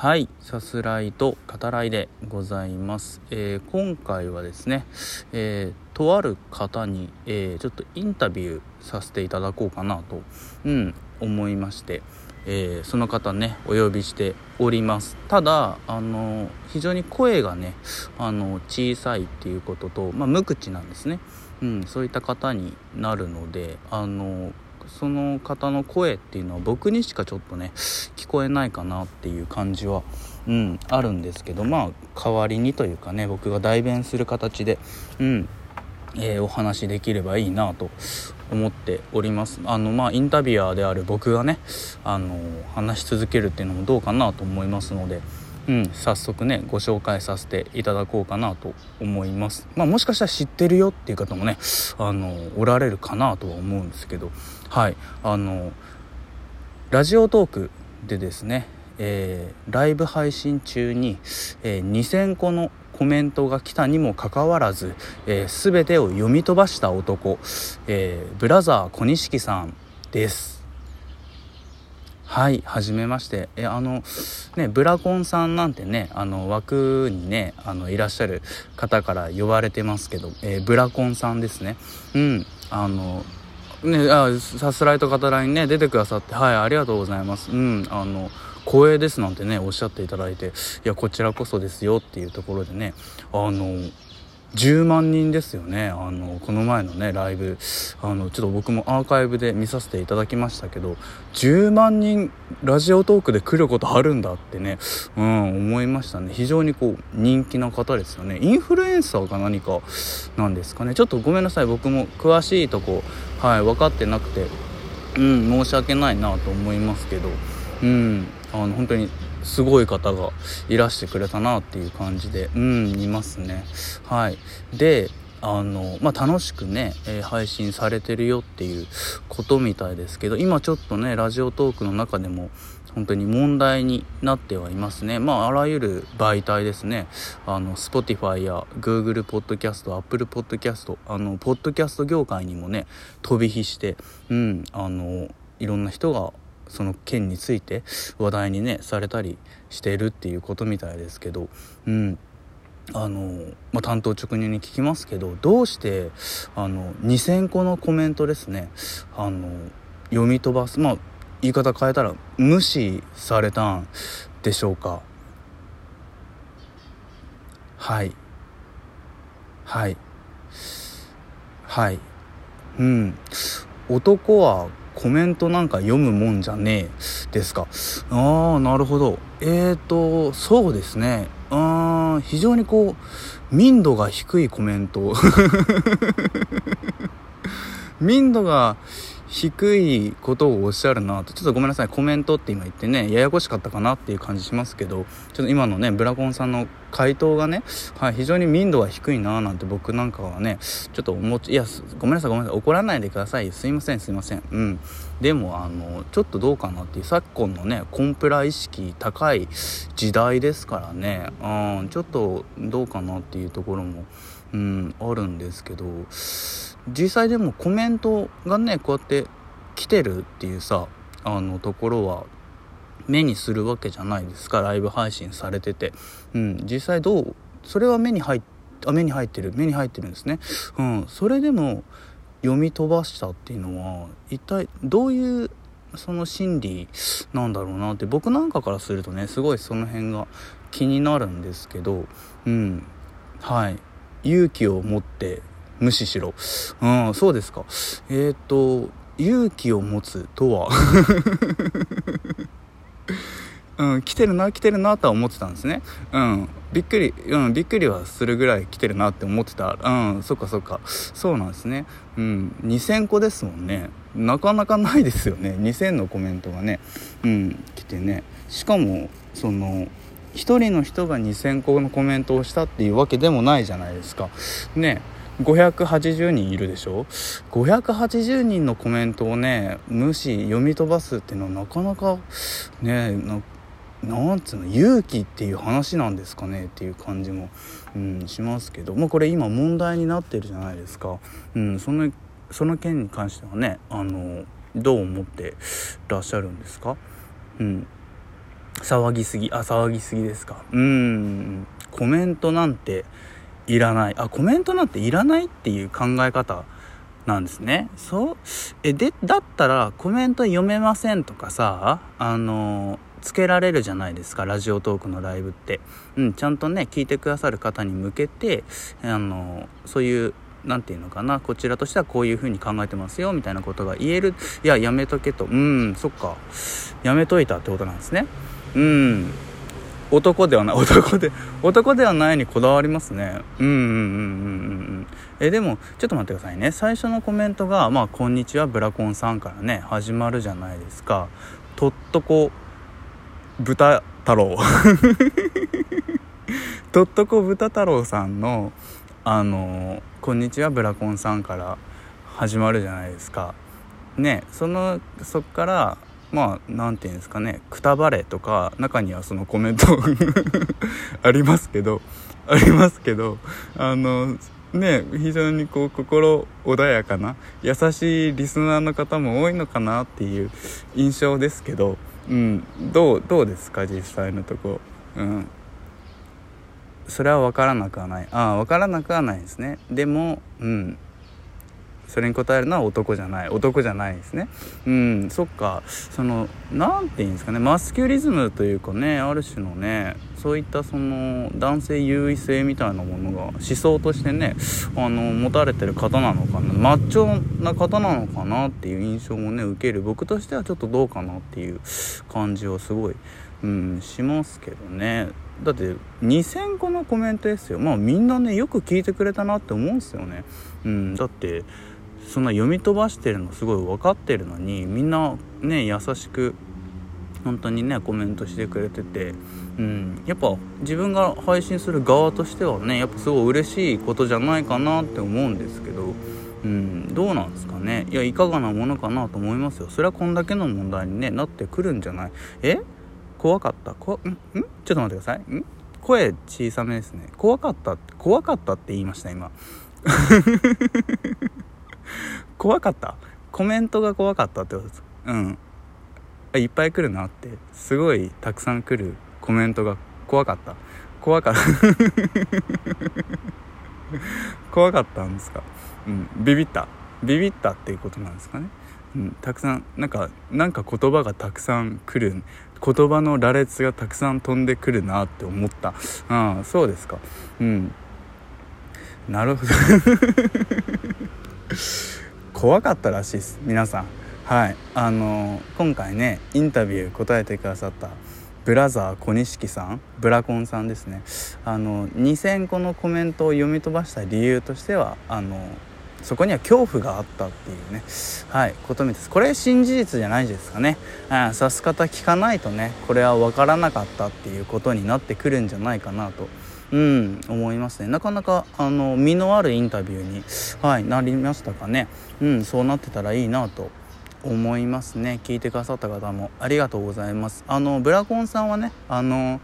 はいさすらいと語らいでございます、えー、今回はですね、えー、とある方に、えー、ちょっとインタビューさせていただこうかなと、うん、思いまして、えその方ねお呼びしております。ただあの非常に声がねあの小さいっていうことと、まあ、無口なんですね、うん、そういった方になるのであのその方の声っていうのは僕にしかちょっとね聞こえないかなっていう感じは、うん、あるんですけどまあ代わりにというかね僕が代弁する形で、うんえー、お話しできればいいなと思っておりますあのまあインタビュアーである僕がねあの話し続けるっていうのもどうかなと思いますので。うん、早速ねご紹介させていただこうかなと思います。まあもしかしたら知ってるよっていう方もねあのおられるかなとは思うんですけど。はい。あのラジオトークでですね、えー、ライブ配信中に、えー、2000個のコメントが来たにもかかわらず、えー、全てを読み飛ばした男、えー、ブラザー小錦さんです。はいはじめまして。えあのねブラコンさんなんてねあの枠にねあのいらっしゃる方から呼ばれてますけど、えー、ブラコンさんですね。うんあのねあさすらいと語らいにね出てくださってはいありがとうございます。うんあの光栄ですなんてねおっしゃっていただいていやこちらこそですよっていうところでねあの10万人ですよね。あのこの前のねライブ。あのちょっと僕もアーカイブで見させていただきましたけど10万人ラジオトークで来ることあるんだってね、うん、思いましたね。非常にこう人気な方ですよね。インフルエンサーか何かなんですかね。ちょっとごめんなさい。僕も詳しいとこはい分かってなくてうん申し訳ないなと思いますけどうんあの本当にすごい方がいらしてくれたなっていう感じでうんいますね。はい。であのまあ、楽しくね、えー、配信されてるよっていうことみたいですけど今ちょっとねラジオトークの中でも本当に問題になってはいますね。まああらゆる媒体ですね。あの Spotify や Google ポッドキャスト Apple ポッドキャストあのポッドキャスト業界にもね飛び火してうんあのいろんな人がその件について話題にねされたりしているっていうことみたいですけどうん。あの、まあ、担当直入に聞きますけどどうしてあの2,000個のコメントですねあの読み飛ばすまあ言い方変えたら無視されたんでしょうか。はい。はい。はい。うん。男はコメントなんか読むもんじゃねえですか。ああなるほど。えーとそうですね。あ非常にこう民度が低いコメント。民度が低いことをおっしゃるなと。ちょっとごめんなさい。コメントって今言ってねややこしかったかなっていう感じしますけど。ちょっと今のねブラコンさんの回答がね、はい、非常に民度が低いななんて僕なんかはねちょっと思っいやごめんなさいごめんなさい怒らないでください。すいませんすいません。うん。でもあのちょっとどうかなっていう昨今のねコンプラ意識高い時代ですからね。うんちょっとどうかなっていうところもうんあるんですけど実際でもコメントがねこうやって来てるっていうさあのところは目にするわけじゃないですかライブ配信されてて、うん、実際どうそれは目に入っあ目に入ってる目に入ってるんですね、うん、それでも読み飛ばしたっていうのは一体どういうその心理なんだろうなって僕なんかからするとねすごいその辺が気になるんですけどうんはい。勇気を持って無視しろ。うんそうですか。えっ、ー、と勇気を持つとは？うん、来てるな来てるなとは思ってたんですね。うんびっくりうんびっくりはするぐらい来てるなって思ってた。うんそっかそっか。そうなんですね。うん2000個ですもんね。なかなかないですよね。2000のコメントがね。うん来てね。しかもその1人の人が2000個のコメントをしたっていうわけでもないじゃないですか。ね。580人いるでしょ？580人のコメントをね無視読み飛ばすっていうのはなかなかねなんつうの勇気っていう話なんですかねっていう感じも、うん、しますけど。まあこれ今問題になってるじゃないですか、うん、そのその件に関してはねあのどう思ってらっしゃるんですか？うん。騒ぎすぎあ騒ぎすぎですか。うん。コメントなんていらない。あコメントなんていらないっていう考え方なんですね。そう？えでだったらコメント読めませんとかさあのつけられるじゃないですかラジオトークのライブって、うん、ちゃんとね聞いてくださる方に向けてあのそういう何て言うのかなこちらとしてはこういう風に考えてますよみたいなことが言える。いややめとけと。うんそっか。やめといたってことなんですね。うん。男ではない。男で男ではないにこだわりますね。うんうんうんうんうんえでもちょっと待ってくださいね。最初のコメントが「まあこんにちはブラコンさん」からね始まるじゃないですか。とっとこ豚太郎。とっとこ豚太郎さんのあの「こんにちはブラコンさん」から始まるじゃないですか。ねそのそっからまあ何て言うんですかねくたばれとか中にはそのコメント ありますけどありますけどあのね非常にこう心穏やかな優しいリスナーの方も多いのかなっていう印象ですけど、うん、どうどうですか実際のとこ。うん。それは分からなくはない。ああ分からなくはないですね。でもうん。それに答えるのは男じゃない男じゃないですね。うんそっか。その何て言うんですかねマスキュリズムというかねある種のねそういったその男性優位性みたいなものが思想としてねあの持たれてる方なのかなマッチョな方なのかなっていう印象もね受ける。僕としてはちょっとどうかなっていう感じはすごい、うん、しますけどね。だって2000個のコメントですよ。まあみんなねよく聞いてくれたなって思うんですよね。うんだってそんな読み飛ばしてるのすごい分かってるのにみんなね優しく本当にねコメントしてくれててうん。やっぱ自分が配信する側としてはねやっぱすごい嬉しいことじゃないかなって思うんですけどうん。どうなんですかね。いやいかがなものかなと思いますよ。それはこんだけの問題に、ね、なってくるんじゃない？え？怖かった？こん？ん？ちょっと待ってください。ん？声小さめですね。怖かった怖かったって言いました今。怖かった？コメントが怖かったってことですうん。いっぱい来るなって。すごいたくさん来るコメントが怖かった。怖かった。怖かったんですか？うん。ビビった。ビビったっていうことなんですかね？うん、たくさんなんかなんか言葉がたくさん来る。言葉の羅列がたくさん飛んでくるなって思った。ああそうですか。うん。なるほど。怖かったらしいです。皆さん。はい。あの今回ねインタビュー答えてくださったブラザー小錦さん。ブラコンさんですね。あの2,000個のコメントを読み飛ばした理由としてはあのそこには恐怖があったっていうね。はいことみです。これ新事実じゃないですかね。指す方聞かないとねこれは分からなかったっていうことになってくるんじゃないかなとうん思いますね。なかなかあの身のあるインタビューに、はい、なりましたかね。うんそうなってたらいいなと思いますね。聞いてくださった方もありがとうございます。あのブラコンさんはねあの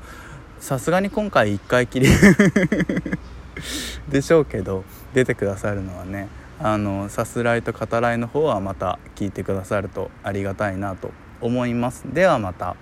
さすがに今回1回きり でしょうけど出てくださるのはねあのさすらいと語らいの方はまた聞いてくださるとありがたいなと思います。ではまた。